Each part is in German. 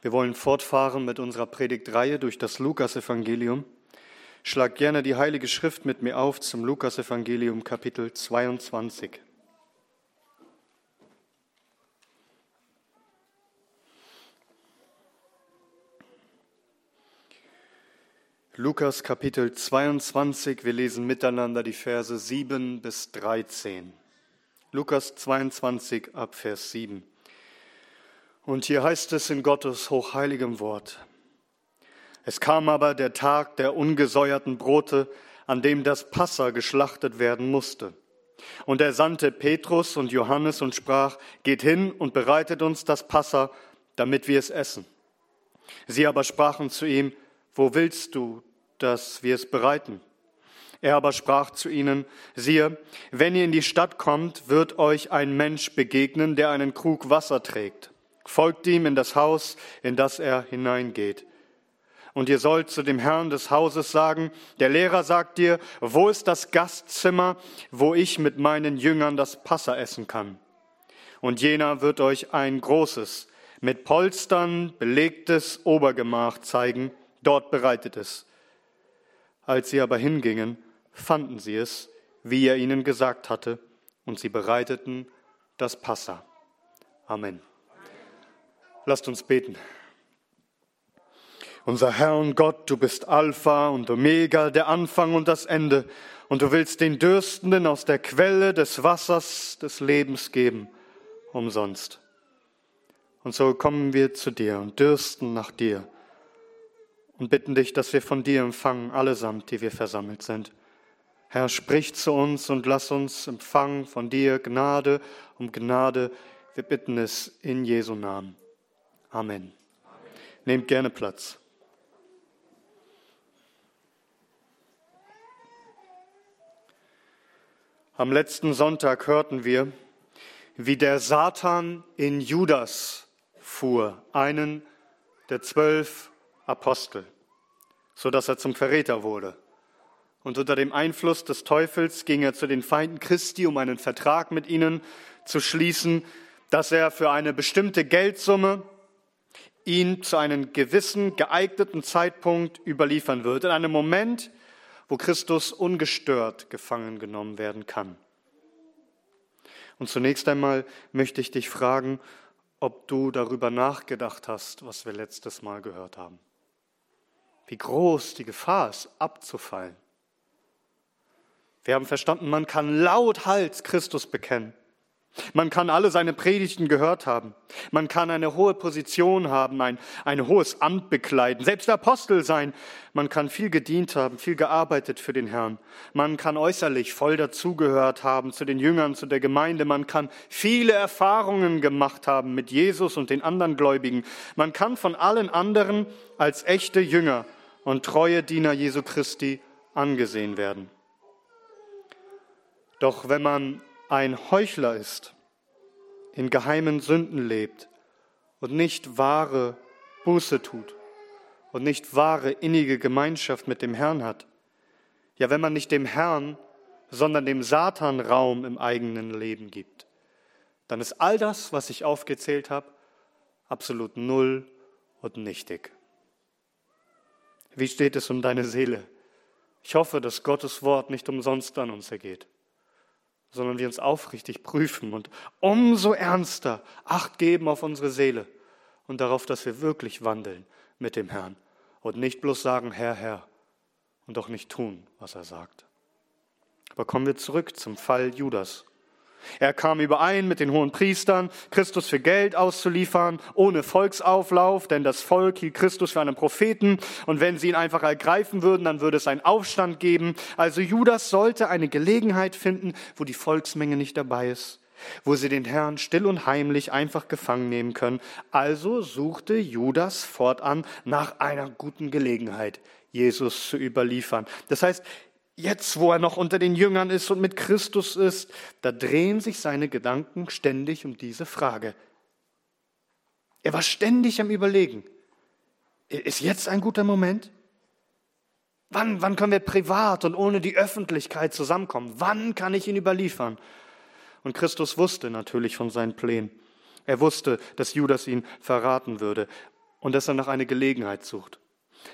Wir wollen fortfahren mit unserer Predigtreihe durch das Lukasevangelium. Schlag gerne die Heilige Schrift mit mir auf zum Lukasevangelium Kapitel 22. Lukas Kapitel 22, wir lesen miteinander die Verse 7 bis 13. Lukas 22 ab Vers 7. Und hier heißt es in Gottes hochheiligem Wort. Es kam aber der Tag der ungesäuerten Brote, an dem das Passa geschlachtet werden musste. Und er sandte Petrus und Johannes und sprach, geht hin und bereitet uns das Passa, damit wir es essen. Sie aber sprachen zu ihm, wo willst du, dass wir es bereiten? Er aber sprach zu ihnen, siehe, wenn ihr in die Stadt kommt, wird euch ein Mensch begegnen, der einen Krug Wasser trägt folgt ihm in das Haus, in das er hineingeht. Und ihr sollt zu dem Herrn des Hauses sagen, der Lehrer sagt dir, wo ist das Gastzimmer, wo ich mit meinen Jüngern das Passa essen kann? Und jener wird euch ein großes, mit Polstern belegtes Obergemach zeigen, dort bereitet es. Als sie aber hingingen, fanden sie es, wie er ihnen gesagt hatte, und sie bereiteten das Passa. Amen. Lasst uns beten. Unser Herr und Gott, du bist Alpha und Omega, der Anfang und das Ende, und du willst den Dürstenden aus der Quelle des Wassers des Lebens geben, umsonst. Und so kommen wir zu dir und dürsten nach dir und bitten dich, dass wir von dir empfangen, allesamt, die wir versammelt sind. Herr, sprich zu uns und lass uns empfangen von dir Gnade um Gnade. Wir bitten es in Jesu Namen. Amen. Nehmt gerne Platz. Am letzten Sonntag hörten wir, wie der Satan in Judas fuhr, einen der zwölf Apostel, so dass er zum Verräter wurde. Und unter dem Einfluss des Teufels ging er zu den Feinden Christi, um einen Vertrag mit ihnen zu schließen, dass er für eine bestimmte Geldsumme ihn zu einem gewissen, geeigneten Zeitpunkt überliefern wird, in einem Moment, wo Christus ungestört gefangen genommen werden kann. Und zunächst einmal möchte ich dich fragen, ob du darüber nachgedacht hast, was wir letztes Mal gehört haben. Wie groß die Gefahr ist, abzufallen. Wir haben verstanden, man kann lauthals Christus bekennen. Man kann alle seine Predigten gehört haben. Man kann eine hohe Position haben, ein, ein hohes Amt bekleiden, selbst Apostel sein. Man kann viel gedient haben, viel gearbeitet für den Herrn. Man kann äußerlich voll dazugehört haben zu den Jüngern, zu der Gemeinde. Man kann viele Erfahrungen gemacht haben mit Jesus und den anderen Gläubigen. Man kann von allen anderen als echte Jünger und treue Diener Jesu Christi angesehen werden. Doch wenn man ein Heuchler ist, in geheimen Sünden lebt und nicht wahre Buße tut und nicht wahre innige Gemeinschaft mit dem Herrn hat. Ja, wenn man nicht dem Herrn, sondern dem Satan Raum im eigenen Leben gibt, dann ist all das, was ich aufgezählt habe, absolut null und nichtig. Wie steht es um deine Seele? Ich hoffe, dass Gottes Wort nicht umsonst an uns ergeht sondern wir uns aufrichtig prüfen und umso ernster Acht geben auf unsere Seele und darauf, dass wir wirklich wandeln mit dem Herrn und nicht bloß sagen, Herr, Herr, und doch nicht tun, was er sagt. Aber kommen wir zurück zum Fall Judas. Er kam überein mit den hohen Priestern, Christus für Geld auszuliefern, ohne Volksauflauf, denn das Volk hielt Christus für einen Propheten und wenn sie ihn einfach ergreifen würden, dann würde es einen Aufstand geben. Also Judas sollte eine Gelegenheit finden, wo die Volksmenge nicht dabei ist, wo sie den Herrn still und heimlich einfach gefangen nehmen können. Also suchte Judas fortan nach einer guten Gelegenheit, Jesus zu überliefern. Das heißt, jetzt, wo er noch unter den Jüngern ist und mit Christus ist, da drehen sich seine Gedanken ständig um diese Frage. Er war ständig am Überlegen. Ist jetzt ein guter Moment? Wann, wann können wir privat und ohne die Öffentlichkeit zusammenkommen? Wann kann ich ihn überliefern? Und Christus wusste natürlich von seinen Plänen. Er wusste, dass Judas ihn verraten würde. und dass er nach einer Gelegenheit sucht.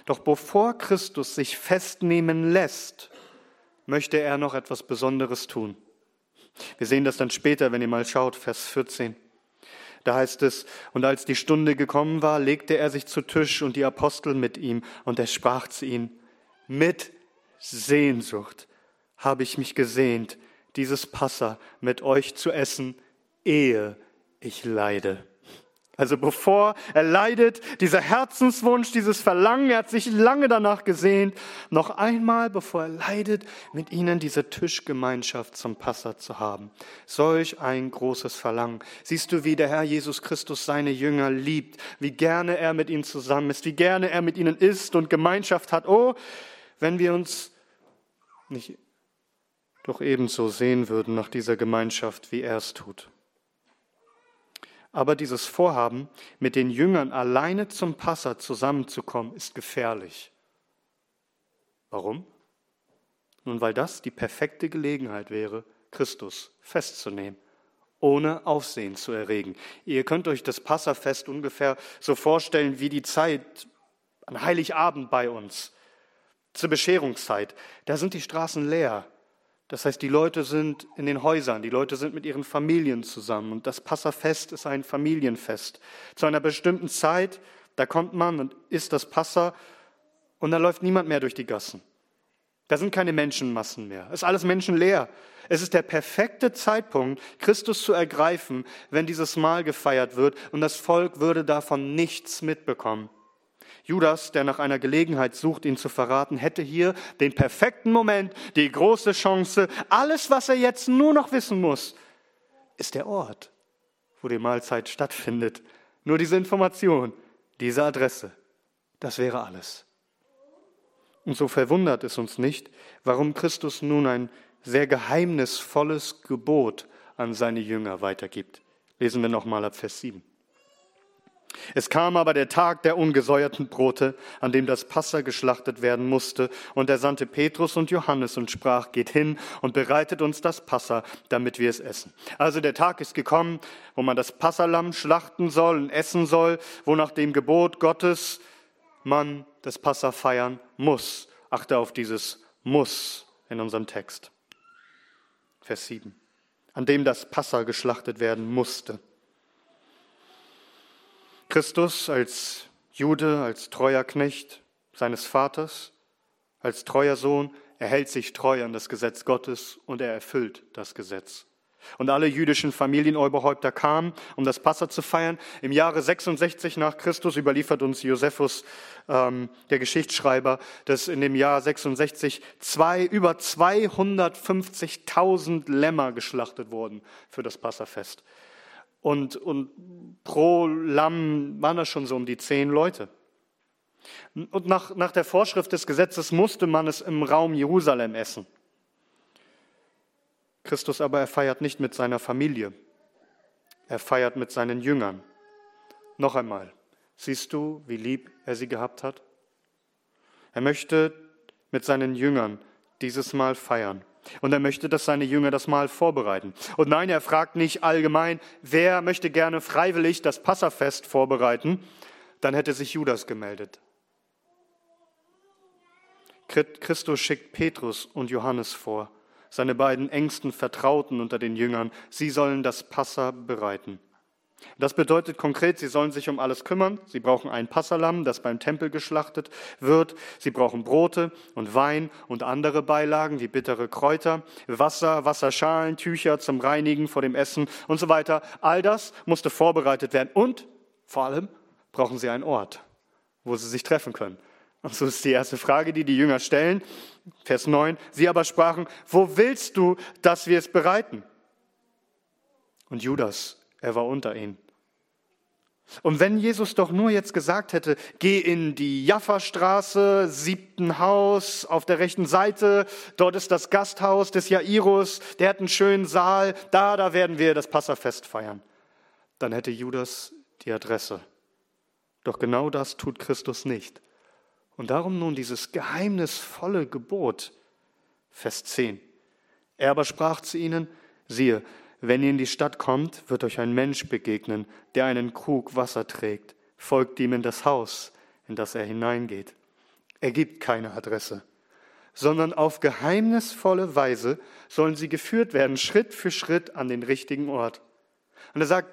Doch bevor Christus sich festnehmen lässt, möchte er noch etwas Besonderes tun. Wir sehen das dann später, wenn ihr mal schaut, Vers 14. Da heißt es, und als die Stunde gekommen war, legte er sich zu Tisch und die Apostel mit ihm, und er sprach zu ihnen, mit Sehnsucht habe ich mich gesehnt, dieses Passa mit euch zu essen, ehe ich leide. Also bevor er leidet, dieser Herzenswunsch, dieses Verlangen, er hat sich lange danach gesehnt, noch einmal, bevor er leidet, mit ihnen diese Tischgemeinschaft zum Passa zu haben. Solch ein großes Verlangen. Siehst du, wie der Herr Jesus Christus seine Jünger liebt, wie gerne er mit ihnen zusammen ist, wie gerne er mit ihnen ist und Gemeinschaft hat. Oh, wenn wir uns nicht doch ebenso sehen würden nach dieser Gemeinschaft, wie er es tut. Aber dieses Vorhaben, mit den Jüngern alleine zum Passa zusammenzukommen, ist gefährlich. Warum? Nun, weil das die perfekte Gelegenheit wäre, Christus festzunehmen, ohne Aufsehen zu erregen. Ihr könnt euch das Passafest ungefähr so vorstellen wie die Zeit an Heiligabend bei uns, zur Bescherungszeit. Da sind die Straßen leer. Das heißt, die Leute sind in den Häusern, die Leute sind mit ihren Familien zusammen und das Passafest ist ein Familienfest. Zu einer bestimmten Zeit, da kommt man und isst das Passa und da läuft niemand mehr durch die Gassen. Da sind keine Menschenmassen mehr. Es ist alles menschenleer. Es ist der perfekte Zeitpunkt, Christus zu ergreifen, wenn dieses Mahl gefeiert wird und das Volk würde davon nichts mitbekommen. Judas, der nach einer Gelegenheit sucht, ihn zu verraten, hätte hier den perfekten Moment, die große Chance. Alles, was er jetzt nur noch wissen muss, ist der Ort, wo die Mahlzeit stattfindet. Nur diese Information, diese Adresse, das wäre alles. Und so verwundert es uns nicht, warum Christus nun ein sehr geheimnisvolles Gebot an seine Jünger weitergibt. Lesen wir nochmal ab Vers 7. Es kam aber der Tag der ungesäuerten Brote, an dem das Passa geschlachtet werden musste, und er sandte Petrus und Johannes und sprach, geht hin und bereitet uns das Passa, damit wir es essen. Also der Tag ist gekommen, wo man das Passalam schlachten soll und essen soll, wo nach dem Gebot Gottes man das Passa feiern muss. Achte auf dieses muss in unserem Text. Vers 7. An dem das Passa geschlachtet werden musste. Christus als Jude, als treuer Knecht seines Vaters, als treuer Sohn, erhält sich treu an das Gesetz Gottes und er erfüllt das Gesetz. Und alle jüdischen Familienoberhäupter kamen, um das Passa zu feiern. Im Jahre 66 nach Christus überliefert uns Josephus, ähm, der Geschichtsschreiber, dass in dem Jahr 66 zwei, über 250.000 Lämmer geschlachtet wurden für das Passafest. Und, und pro Lamm waren das schon so um die zehn Leute. Und nach, nach der Vorschrift des Gesetzes musste man es im Raum Jerusalem essen. Christus aber, er feiert nicht mit seiner Familie. Er feiert mit seinen Jüngern. Noch einmal, siehst du, wie lieb er sie gehabt hat? Er möchte mit seinen Jüngern dieses Mal feiern. Und er möchte, dass seine Jünger das Mahl vorbereiten. Und nein, er fragt nicht allgemein, wer möchte gerne freiwillig das Passafest vorbereiten. Dann hätte sich Judas gemeldet. Christus schickt Petrus und Johannes vor, seine beiden engsten Vertrauten unter den Jüngern. Sie sollen das Passa bereiten. Das bedeutet konkret, sie sollen sich um alles kümmern. Sie brauchen ein Passalam, das beim Tempel geschlachtet wird. Sie brauchen Brote und Wein und andere Beilagen wie bittere Kräuter, Wasser, Wasserschalen, Tücher zum Reinigen vor dem Essen und so weiter. All das musste vorbereitet werden. Und vor allem brauchen sie einen Ort, wo sie sich treffen können. Und so ist die erste Frage, die die Jünger stellen. Vers 9. Sie aber sprachen, wo willst du, dass wir es bereiten? Und Judas er war unter ihnen. Und wenn Jesus doch nur jetzt gesagt hätte, geh in die Jaffa-Straße, siebten Haus, auf der rechten Seite, dort ist das Gasthaus des Jairus, der hat einen schönen Saal, da, da werden wir das Passafest feiern. Dann hätte Judas die Adresse. Doch genau das tut Christus nicht. Und darum nun dieses geheimnisvolle Gebot, Vers 10. Er aber sprach zu ihnen, siehe, wenn ihr in die Stadt kommt, wird euch ein Mensch begegnen, der einen Krug Wasser trägt. folgt ihm in das Haus, in das er hineingeht. Er gibt keine Adresse, sondern auf geheimnisvolle Weise sollen sie geführt werden, Schritt für Schritt an den richtigen Ort. Und er sagt,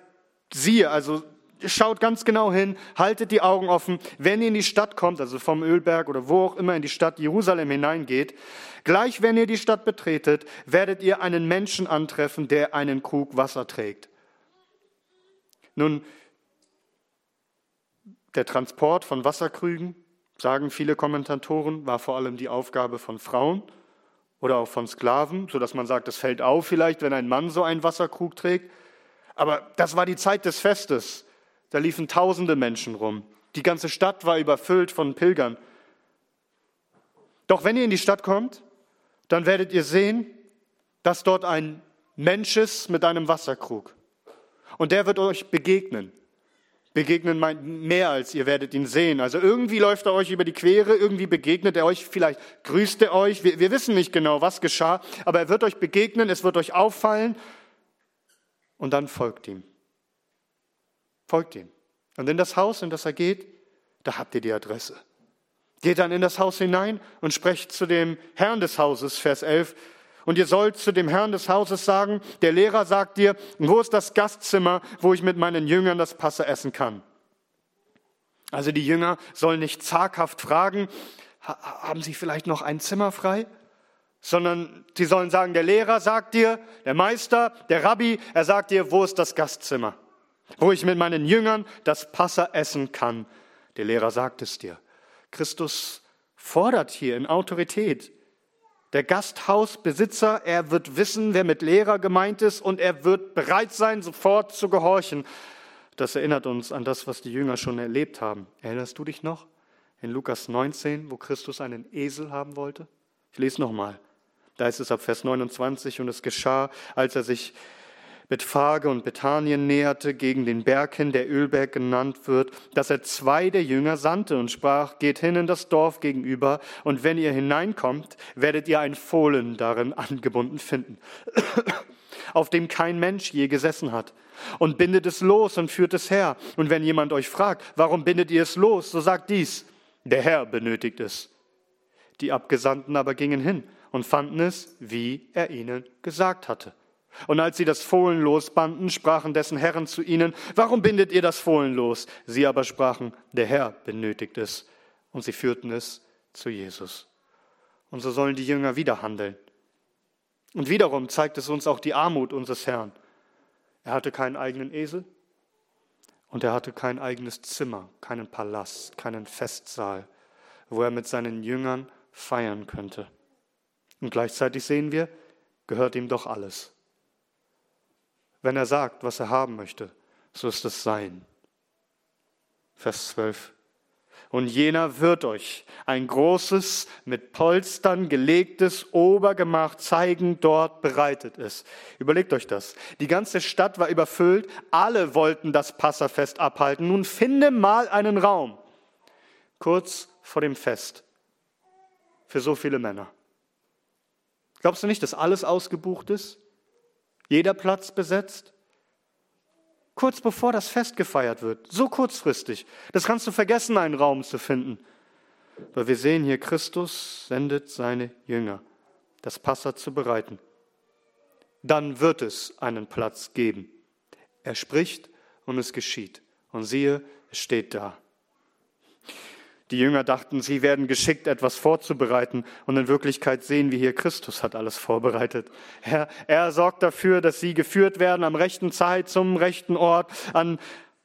siehe, also schaut ganz genau hin, haltet die Augen offen. Wenn ihr in die Stadt kommt, also vom Ölberg oder wo auch immer in die Stadt Jerusalem hineingeht, gleich wenn ihr die Stadt betretet, werdet ihr einen Menschen antreffen, der einen Krug Wasser trägt. Nun, der Transport von Wasserkrügen, sagen viele Kommentatoren, war vor allem die Aufgabe von Frauen oder auch von Sklaven, sodass man sagt, es fällt auf vielleicht, wenn ein Mann so einen Wasserkrug trägt. Aber das war die Zeit des Festes. Da liefen tausende Menschen rum. Die ganze Stadt war überfüllt von Pilgern. Doch wenn ihr in die Stadt kommt, dann werdet ihr sehen, dass dort ein Mensch ist mit einem Wasserkrug. Und der wird euch begegnen. Begegnen meint mehr als ihr werdet ihn sehen. Also irgendwie läuft er euch über die Quere, irgendwie begegnet er euch, vielleicht grüßt er euch. Wir, wir wissen nicht genau, was geschah, aber er wird euch begegnen, es wird euch auffallen und dann folgt ihm. Folgt ihm. Und in das Haus, in das er geht, da habt ihr die Adresse. Geht dann in das Haus hinein und sprecht zu dem Herrn des Hauses, Vers 11. Und ihr sollt zu dem Herrn des Hauses sagen, der Lehrer sagt dir, wo ist das Gastzimmer, wo ich mit meinen Jüngern das Passe essen kann? Also die Jünger sollen nicht zaghaft fragen, haben Sie vielleicht noch ein Zimmer frei? Sondern sie sollen sagen, der Lehrer sagt dir, der Meister, der Rabbi, er sagt dir, wo ist das Gastzimmer? Wo ich mit meinen Jüngern das Passa essen kann. Der Lehrer sagt es dir. Christus fordert hier in Autorität. Der Gasthausbesitzer, er wird wissen, wer mit Lehrer gemeint ist und er wird bereit sein, sofort zu gehorchen. Das erinnert uns an das, was die Jünger schon erlebt haben. Erinnerst du dich noch? In Lukas 19, wo Christus einen Esel haben wollte? Ich lese nochmal. Da ist es ab Vers 29 und es geschah, als er sich Bethphage und Bethanien näherte, gegen den Berg hin, der Ölberg genannt wird, dass er zwei der Jünger sandte und sprach, geht hin in das Dorf gegenüber, und wenn ihr hineinkommt, werdet ihr ein Fohlen darin angebunden finden, auf dem kein Mensch je gesessen hat. Und bindet es los und führt es her. Und wenn jemand euch fragt, warum bindet ihr es los, so sagt dies, der Herr benötigt es. Die Abgesandten aber gingen hin und fanden es, wie er ihnen gesagt hatte. Und als sie das Fohlen losbanden, sprachen dessen Herren zu ihnen, warum bindet ihr das Fohlen los? Sie aber sprachen, der Herr benötigt es. Und sie führten es zu Jesus. Und so sollen die Jünger wieder handeln. Und wiederum zeigt es uns auch die Armut unseres Herrn. Er hatte keinen eigenen Esel und er hatte kein eigenes Zimmer, keinen Palast, keinen Festsaal, wo er mit seinen Jüngern feiern könnte. Und gleichzeitig sehen wir, gehört ihm doch alles. Wenn er sagt, was er haben möchte, so ist es sein. Vers 12. Und jener wird euch ein großes, mit Polstern gelegtes Obergemach zeigen, dort bereitet ist. Überlegt euch das. Die ganze Stadt war überfüllt, alle wollten das Passafest abhalten. Nun finde mal einen Raum, kurz vor dem Fest, für so viele Männer. Glaubst du nicht, dass alles ausgebucht ist? Jeder Platz besetzt? Kurz bevor das Fest gefeiert wird, so kurzfristig. Das kannst du vergessen, einen Raum zu finden. Weil wir sehen hier, Christus sendet seine Jünger, das Passa zu bereiten. Dann wird es einen Platz geben. Er spricht und es geschieht. Und siehe, es steht da. Die Jünger dachten, sie werden geschickt, etwas vorzubereiten. Und in Wirklichkeit sehen wir hier, Christus hat alles vorbereitet. Er, er sorgt dafür, dass sie geführt werden am rechten Zeit zum rechten Ort, an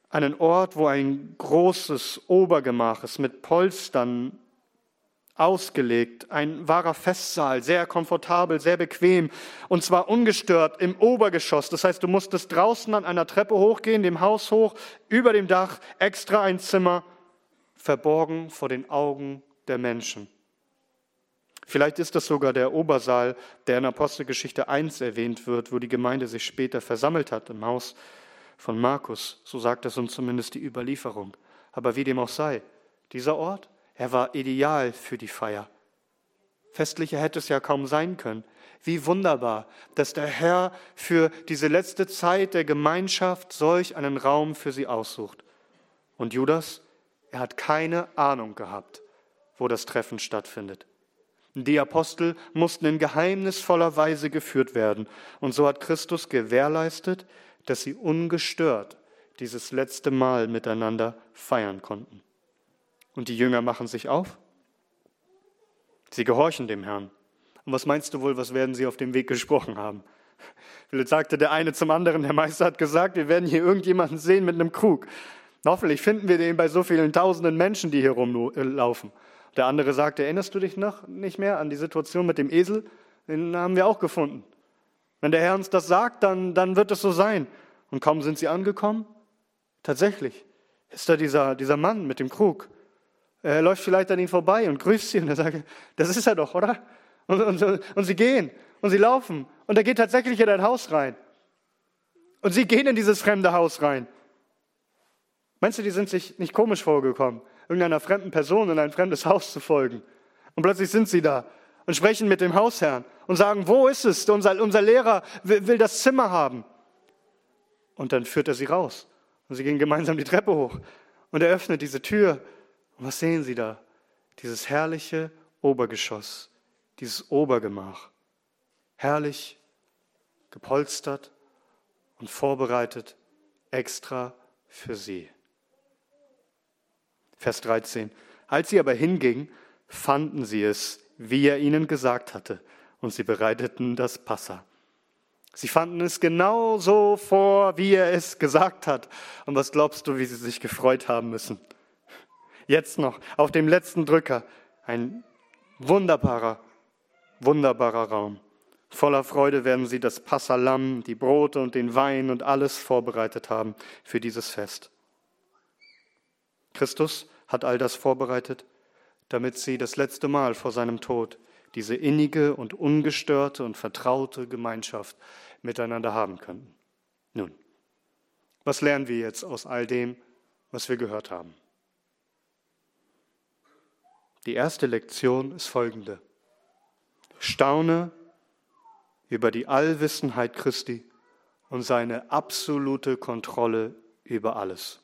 einen Ort, wo ein großes Obergemach ist mit Polstern ausgelegt, ein wahrer Festsaal, sehr komfortabel, sehr bequem und zwar ungestört im Obergeschoss. Das heißt, du musstest draußen an einer Treppe hochgehen, dem Haus hoch, über dem Dach, extra ein Zimmer verborgen vor den Augen der Menschen. Vielleicht ist das sogar der Obersaal, der in Apostelgeschichte 1 erwähnt wird, wo die Gemeinde sich später versammelt hat, im Haus von Markus. So sagt es uns zumindest die Überlieferung. Aber wie dem auch sei, dieser Ort, er war ideal für die Feier. Festlicher hätte es ja kaum sein können. Wie wunderbar, dass der Herr für diese letzte Zeit der Gemeinschaft solch einen Raum für sie aussucht. Und Judas, er hat keine Ahnung gehabt, wo das Treffen stattfindet. Die Apostel mussten in geheimnisvoller Weise geführt werden. Und so hat Christus gewährleistet, dass sie ungestört dieses letzte Mal miteinander feiern konnten. Und die Jünger machen sich auf. Sie gehorchen dem Herrn. Und was meinst du wohl, was werden sie auf dem Weg gesprochen haben? Vielleicht sagte der eine zum anderen, der Meister hat gesagt, wir werden hier irgendjemanden sehen mit einem Krug. Hoffentlich finden wir den bei so vielen tausenden Menschen, die hier rumlaufen. Der andere sagte, erinnerst du dich noch nicht mehr an die Situation mit dem Esel? Den haben wir auch gefunden. Wenn der Herr uns das sagt, dann, dann wird es so sein. Und kaum sind sie angekommen, tatsächlich ist da dieser, dieser Mann mit dem Krug. Er läuft vielleicht an ihn vorbei und grüßt sie und er sagt, das ist er doch, oder? Und, und, und sie gehen und sie laufen und er geht tatsächlich in ein Haus rein. Und sie gehen in dieses fremde Haus rein. Meinst du, die sind sich nicht komisch vorgekommen, irgendeiner fremden Person in ein fremdes Haus zu folgen? Und plötzlich sind sie da und sprechen mit dem Hausherrn und sagen, wo ist es? Unser, unser Lehrer will, will das Zimmer haben. Und dann führt er sie raus. Und sie gehen gemeinsam die Treppe hoch. Und er öffnet diese Tür. Und was sehen sie da? Dieses herrliche Obergeschoss, dieses Obergemach. Herrlich, gepolstert und vorbereitet extra für sie. Vers 13. Als sie aber hingingen, fanden sie es, wie er ihnen gesagt hatte, und sie bereiteten das Passa. Sie fanden es genau so vor, wie er es gesagt hat. Und was glaubst du, wie sie sich gefreut haben müssen? Jetzt noch, auf dem letzten Drücker, ein wunderbarer, wunderbarer Raum. Voller Freude werden sie das Passalam, die Brote und den Wein und alles vorbereitet haben für dieses Fest. Christus hat all das vorbereitet, damit sie das letzte Mal vor seinem Tod diese innige und ungestörte und vertraute Gemeinschaft miteinander haben könnten. Nun, was lernen wir jetzt aus all dem, was wir gehört haben? Die erste Lektion ist folgende. Staune über die Allwissenheit Christi und seine absolute Kontrolle über alles.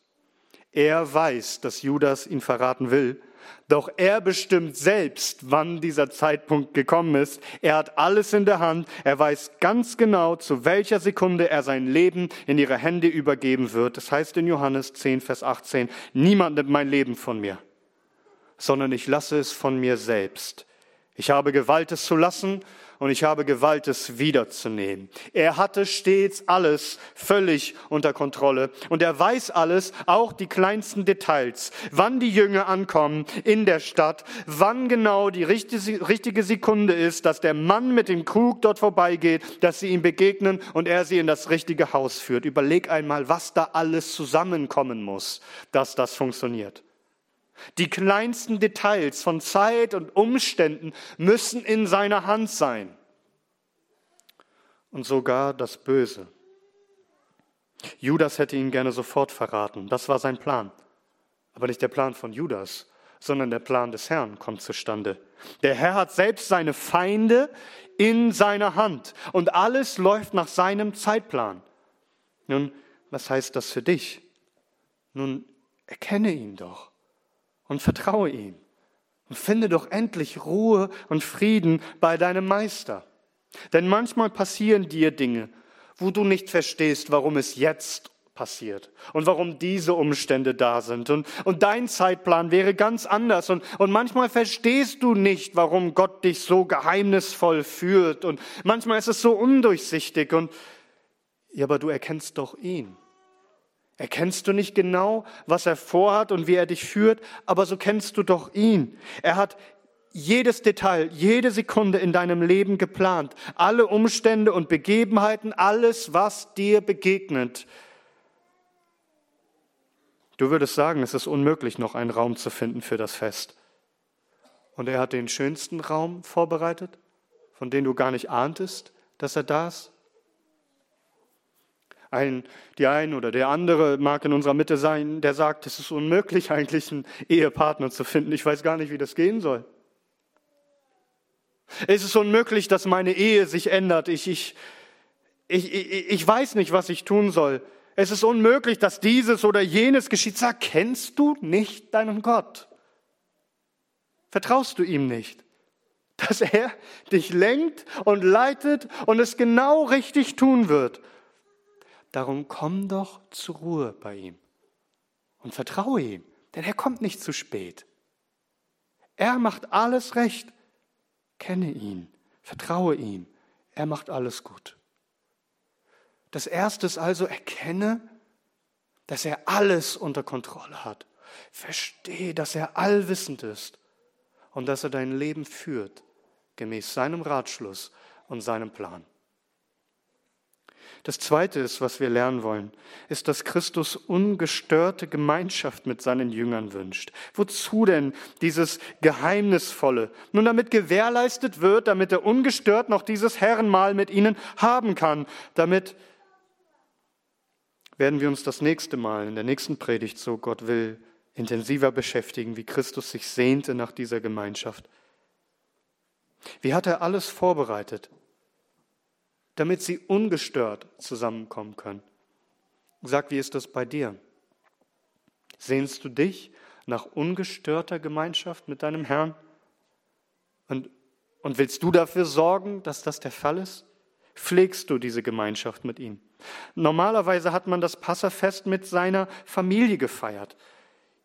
Er weiß, dass Judas ihn verraten will, doch er bestimmt selbst, wann dieser Zeitpunkt gekommen ist. Er hat alles in der Hand. Er weiß ganz genau, zu welcher Sekunde er sein Leben in ihre Hände übergeben wird. Das heißt in Johannes 10, Vers 18, niemand nimmt mein Leben von mir, sondern ich lasse es von mir selbst. Ich habe Gewalt, es zu lassen und ich habe Gewalt, es wiederzunehmen. Er hatte stets alles völlig unter Kontrolle und er weiß alles, auch die kleinsten Details, wann die Jünger ankommen in der Stadt, wann genau die richtige Sekunde ist, dass der Mann mit dem Krug dort vorbeigeht, dass sie ihm begegnen und er sie in das richtige Haus führt. Überleg einmal, was da alles zusammenkommen muss, dass das funktioniert. Die kleinsten Details von Zeit und Umständen müssen in seiner Hand sein. Und sogar das Böse. Judas hätte ihn gerne sofort verraten. Das war sein Plan. Aber nicht der Plan von Judas, sondern der Plan des Herrn kommt zustande. Der Herr hat selbst seine Feinde in seiner Hand und alles läuft nach seinem Zeitplan. Nun, was heißt das für dich? Nun, erkenne ihn doch und vertraue ihm. Und finde doch endlich Ruhe und Frieden bei deinem Meister. Denn manchmal passieren dir Dinge, wo du nicht verstehst, warum es jetzt passiert und warum diese Umstände da sind. Und, und dein Zeitplan wäre ganz anders. Und, und manchmal verstehst du nicht, warum Gott dich so geheimnisvoll führt. Und manchmal ist es so undurchsichtig. Und ja, aber du erkennst doch ihn. Erkennst du nicht genau, was er vorhat und wie er dich führt, aber so kennst du doch ihn. Er hat jedes Detail, jede Sekunde in deinem Leben geplant, alle Umstände und Begebenheiten, alles, was dir begegnet. Du würdest sagen, es ist unmöglich, noch einen Raum zu finden für das Fest. Und er hat den schönsten Raum vorbereitet, von dem du gar nicht ahntest, dass er da ist. Ein, die ein oder der andere mag in unserer Mitte sein, der sagt, es ist unmöglich eigentlich einen Ehepartner zu finden. Ich weiß gar nicht, wie das gehen soll. Es ist unmöglich, dass meine Ehe sich ändert. Ich, ich, ich, ich, ich weiß nicht, was ich tun soll. es ist unmöglich, dass dieses oder jenes geschieht. Sag, kennst du nicht deinen Gott? Vertraust du ihm nicht? Dass er dich lenkt und leitet und es genau richtig tun wird. Darum komm doch zur Ruhe bei ihm und vertraue ihm, denn er kommt nicht zu spät. Er macht alles recht. Kenne ihn, vertraue ihm, er macht alles gut. Das Erste ist also, erkenne, dass er alles unter Kontrolle hat. Verstehe, dass er allwissend ist und dass er dein Leben führt, gemäß seinem Ratschluss und seinem Plan. Das Zweite ist, was wir lernen wollen, ist, dass Christus ungestörte Gemeinschaft mit seinen Jüngern wünscht. Wozu denn dieses Geheimnisvolle? Nun, damit gewährleistet wird, damit er ungestört noch dieses Herrenmahl mit ihnen haben kann. Damit werden wir uns das nächste Mal in der nächsten Predigt, so Gott will, intensiver beschäftigen, wie Christus sich sehnte nach dieser Gemeinschaft. Wie hat er alles vorbereitet, damit sie ungestört zusammenkommen können? Sag, wie ist das bei dir? Sehnst du dich nach ungestörter Gemeinschaft mit deinem Herrn? Und, und willst du dafür sorgen, dass das der Fall ist? Pflegst du diese Gemeinschaft mit ihm? Normalerweise hat man das Passafest mit seiner Familie gefeiert.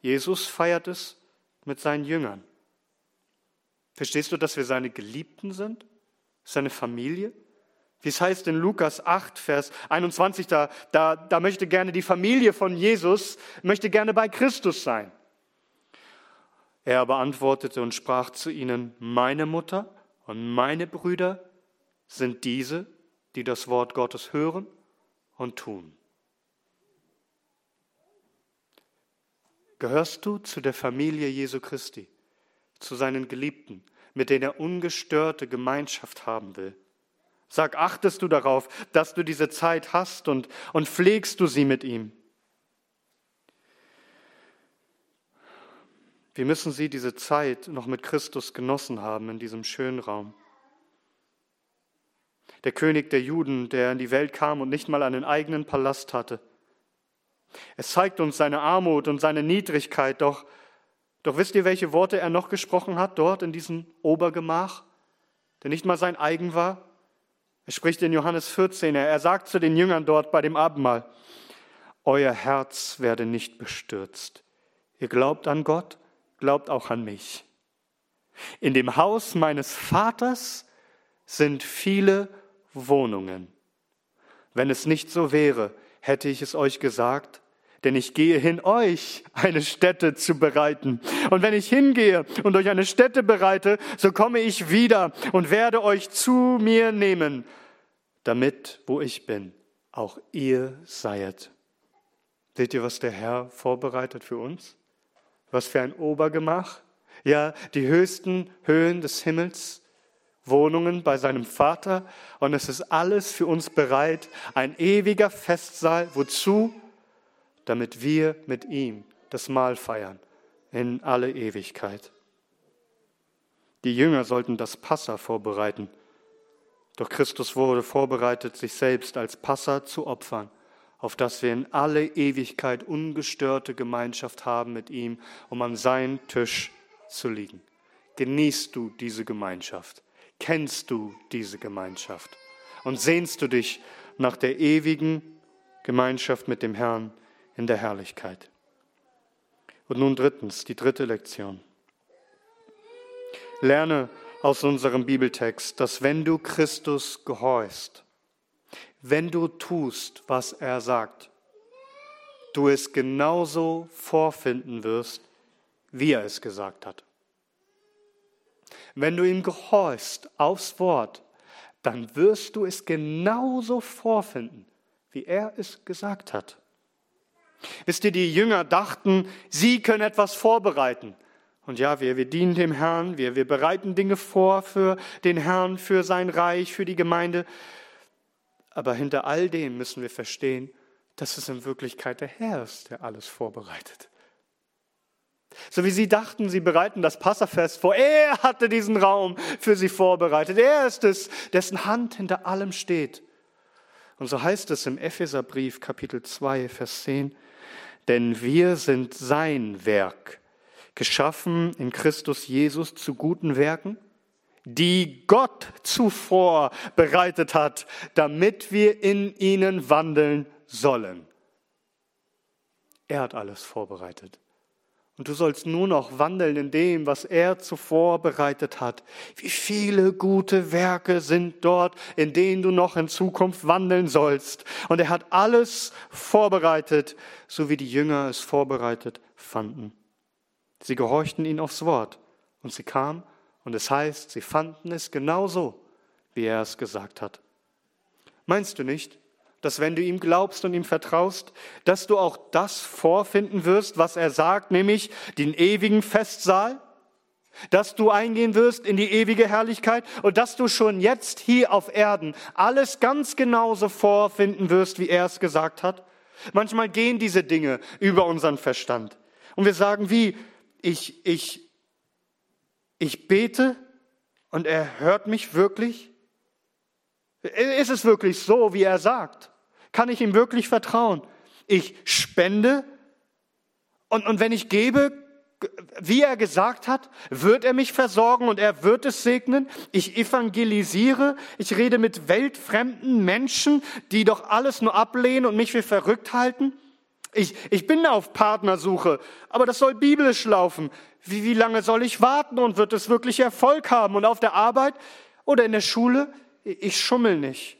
Jesus feiert es mit seinen Jüngern. Verstehst du, dass wir seine Geliebten sind? Seine Familie? Wie es heißt in Lukas 8, Vers 21, da, da, da möchte gerne die Familie von Jesus, möchte gerne bei Christus sein. Er aber antwortete und sprach zu ihnen, meine Mutter und meine Brüder sind diese, die das Wort Gottes hören und tun. Gehörst du zu der Familie Jesu Christi, zu seinen Geliebten, mit denen er ungestörte Gemeinschaft haben will? Sag, achtest du darauf, dass du diese Zeit hast und, und pflegst du sie mit ihm? Wie müssen sie diese Zeit noch mit Christus genossen haben in diesem schönen Raum? Der König der Juden, der in die Welt kam und nicht mal einen eigenen Palast hatte, es zeigt uns seine Armut und seine Niedrigkeit, doch, doch wisst ihr, welche Worte er noch gesprochen hat dort in diesem Obergemach, der nicht mal sein eigen war? Er spricht in Johannes 14, er sagt zu den Jüngern dort bei dem Abendmahl, Euer Herz werde nicht bestürzt. Ihr glaubt an Gott, glaubt auch an mich. In dem Haus meines Vaters sind viele Wohnungen. Wenn es nicht so wäre, hätte ich es euch gesagt, denn ich gehe hin, euch eine Stätte zu bereiten. Und wenn ich hingehe und euch eine Stätte bereite, so komme ich wieder und werde euch zu mir nehmen, damit, wo ich bin, auch ihr seiet. Seht ihr, was der Herr vorbereitet für uns? Was für ein Obergemach? Ja, die höchsten Höhen des Himmels, Wohnungen bei seinem Vater und es ist alles für uns bereit, ein ewiger Festsaal. Wozu? Damit wir mit ihm das Mahl feiern in alle Ewigkeit. Die Jünger sollten das Passa vorbereiten. Doch Christus wurde vorbereitet, sich selbst als Passa zu opfern, auf dass wir in alle Ewigkeit ungestörte Gemeinschaft haben mit ihm, um an seinen Tisch zu liegen. Genießt du diese Gemeinschaft? Kennst du diese Gemeinschaft? Und sehnst du dich nach der ewigen Gemeinschaft mit dem Herrn in der Herrlichkeit? Und nun drittens, die dritte Lektion. Lerne aus unserem Bibeltext, dass wenn du Christus gehorchst, wenn du tust, was er sagt, du es genauso vorfinden wirst, wie er es gesagt hat. Wenn du ihm gehorchst aufs Wort, dann wirst du es genauso vorfinden, wie er es gesagt hat. Wisst ihr, die Jünger dachten, sie können etwas vorbereiten. Und ja, wir, wir dienen dem Herrn, wir, wir bereiten Dinge vor für den Herrn, für sein Reich, für die Gemeinde. Aber hinter all dem müssen wir verstehen, dass es in Wirklichkeit der Herr ist, der alles vorbereitet. So wie sie dachten, sie bereiten das Passafest vor. Er hatte diesen Raum für sie vorbereitet. Er ist es, dessen Hand hinter allem steht. Und so heißt es im Epheserbrief Kapitel 2, Vers 10, denn wir sind sein Werk, geschaffen in Christus Jesus zu guten Werken, die Gott zuvor bereitet hat, damit wir in ihnen wandeln sollen. Er hat alles vorbereitet. Und du sollst nur noch wandeln in dem, was er zuvor bereitet hat. Wie viele gute Werke sind dort, in denen du noch in Zukunft wandeln sollst. Und er hat alles vorbereitet, so wie die Jünger es vorbereitet fanden. Sie gehorchten ihn aufs Wort und sie kamen und es heißt, sie fanden es genauso, wie er es gesagt hat. Meinst du nicht, dass wenn du ihm glaubst und ihm vertraust, dass du auch das vorfinden wirst, was er sagt, nämlich den ewigen Festsaal, dass du eingehen wirst in die ewige Herrlichkeit und dass du schon jetzt hier auf Erden alles ganz genauso vorfinden wirst, wie er es gesagt hat. Manchmal gehen diese Dinge über unseren Verstand und wir sagen, wie ich ich ich bete und er hört mich wirklich? Ist es wirklich so, wie er sagt? Kann ich ihm wirklich vertrauen? Ich spende und, und wenn ich gebe, wie er gesagt hat, wird er mich versorgen und er wird es segnen. Ich evangelisiere, ich rede mit weltfremden Menschen, die doch alles nur ablehnen und mich für verrückt halten. Ich, ich bin auf Partnersuche, aber das soll biblisch laufen. Wie, wie lange soll ich warten und wird es wirklich Erfolg haben? Und auf der Arbeit oder in der Schule? Ich schummel nicht.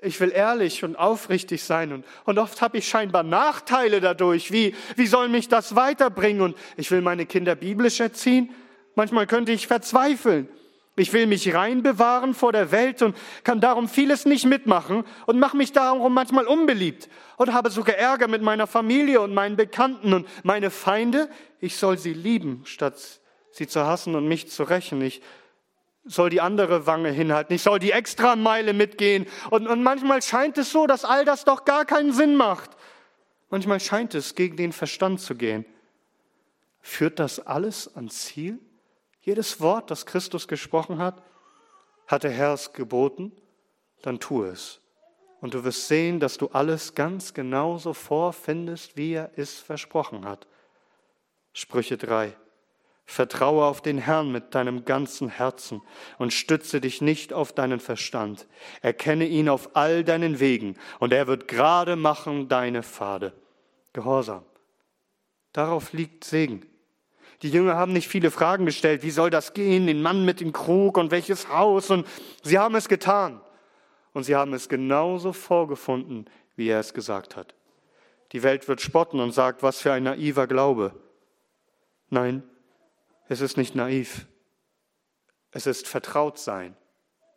Ich will ehrlich und aufrichtig sein und, und oft habe ich scheinbar Nachteile dadurch. Wie, wie soll mich das weiterbringen? Und ich will meine Kinder biblisch erziehen. Manchmal könnte ich verzweifeln. Ich will mich rein bewahren vor der Welt und kann darum vieles nicht mitmachen und mache mich darum manchmal unbeliebt und habe sogar Ärger mit meiner Familie und meinen Bekannten und meine Feinde. Ich soll sie lieben, statt sie zu hassen und mich zu rächen. Ich soll die andere Wange hinhalten, ich soll die extra Meile mitgehen. Und, und manchmal scheint es so, dass all das doch gar keinen Sinn macht. Manchmal scheint es, gegen den Verstand zu gehen. Führt das alles ans Ziel? Jedes Wort, das Christus gesprochen hat, hat der Herr es geboten, dann tu es. Und du wirst sehen, dass du alles ganz genauso vorfindest, wie er es versprochen hat. Sprüche 3. Vertraue auf den Herrn mit deinem ganzen Herzen und stütze dich nicht auf deinen Verstand. Erkenne ihn auf all deinen Wegen und er wird gerade machen deine Pfade. Gehorsam. Darauf liegt Segen. Die Jünger haben nicht viele Fragen gestellt. Wie soll das gehen? Den Mann mit dem Krug und welches Haus? Und sie haben es getan. Und sie haben es genauso vorgefunden, wie er es gesagt hat. Die Welt wird spotten und sagt, was für ein naiver Glaube. Nein, es ist nicht naiv. Es ist vertraut sein.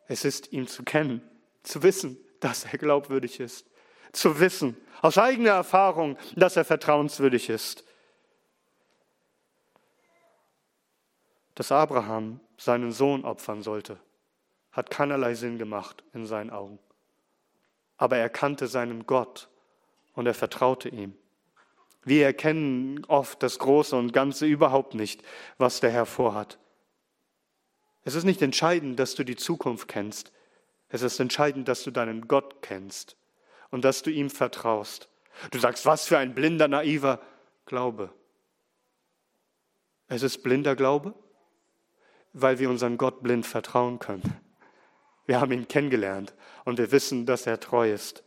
Es ist ihn zu kennen, zu wissen, dass er glaubwürdig ist, zu wissen aus eigener Erfahrung, dass er vertrauenswürdig ist. Dass Abraham seinen Sohn opfern sollte, hat keinerlei Sinn gemacht in seinen Augen. Aber er kannte seinen Gott und er vertraute ihm. Wir erkennen oft das Große und Ganze überhaupt nicht, was der Herr vorhat. Es ist nicht entscheidend, dass du die Zukunft kennst. Es ist entscheidend, dass du deinen Gott kennst und dass du ihm vertraust. Du sagst, was für ein blinder, naiver Glaube. Es ist blinder Glaube, weil wir unseren Gott blind vertrauen können. Wir haben ihn kennengelernt und wir wissen, dass er treu ist.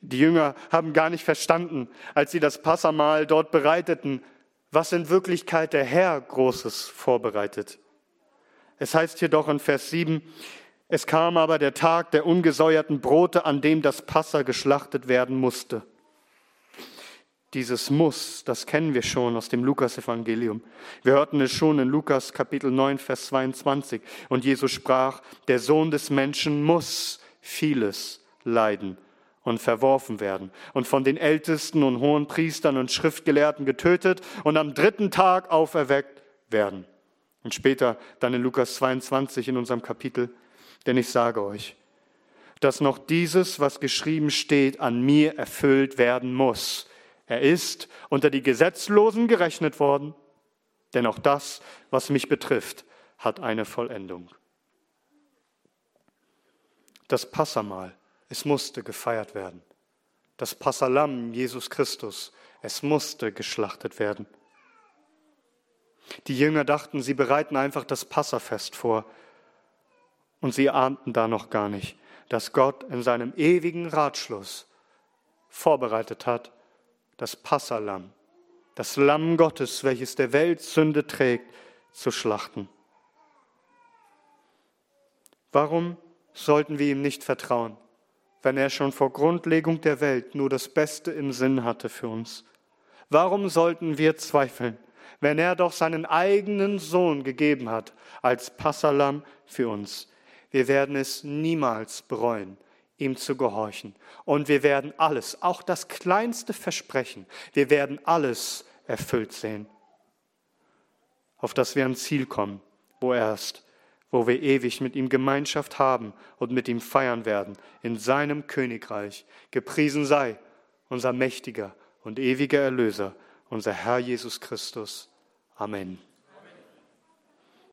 Die Jünger haben gar nicht verstanden, als sie das Passamal dort bereiteten, was in Wirklichkeit der Herr Großes vorbereitet. Es heißt jedoch in Vers 7, es kam aber der Tag der ungesäuerten Brote, an dem das Passa geschlachtet werden musste. Dieses Muss, das kennen wir schon aus dem Lukasevangelium. Wir hörten es schon in Lukas Kapitel 9, Vers 22. Und Jesus sprach, der Sohn des Menschen muss vieles leiden und verworfen werden und von den Ältesten und hohen Priestern und Schriftgelehrten getötet und am dritten Tag auferweckt werden. Und später dann in Lukas 22 in unserem Kapitel, denn ich sage euch, dass noch dieses, was geschrieben steht, an mir erfüllt werden muss. Er ist unter die Gesetzlosen gerechnet worden, denn auch das, was mich betrifft, hat eine Vollendung. Das Passamal Es musste gefeiert werden. Das Passalam Jesus Christus, es musste geschlachtet werden. Die Jünger dachten, sie bereiten einfach das Passafest vor. Und sie ahnten da noch gar nicht, dass Gott in seinem ewigen Ratschluss vorbereitet hat, das Passalam, das Lamm Gottes, welches der Welt Sünde trägt, zu schlachten. Warum sollten wir ihm nicht vertrauen, wenn er schon vor Grundlegung der Welt nur das Beste im Sinn hatte für uns? Warum sollten wir zweifeln, wenn er doch seinen eigenen Sohn gegeben hat als Passalam für uns? Wir werden es niemals bereuen, ihm zu gehorchen. Und wir werden alles, auch das kleinste Versprechen, wir werden alles erfüllt sehen, auf das wir ans Ziel kommen, wo er ist wo wir ewig mit ihm Gemeinschaft haben und mit ihm feiern werden, in seinem Königreich. Gepriesen sei unser mächtiger und ewiger Erlöser, unser Herr Jesus Christus. Amen.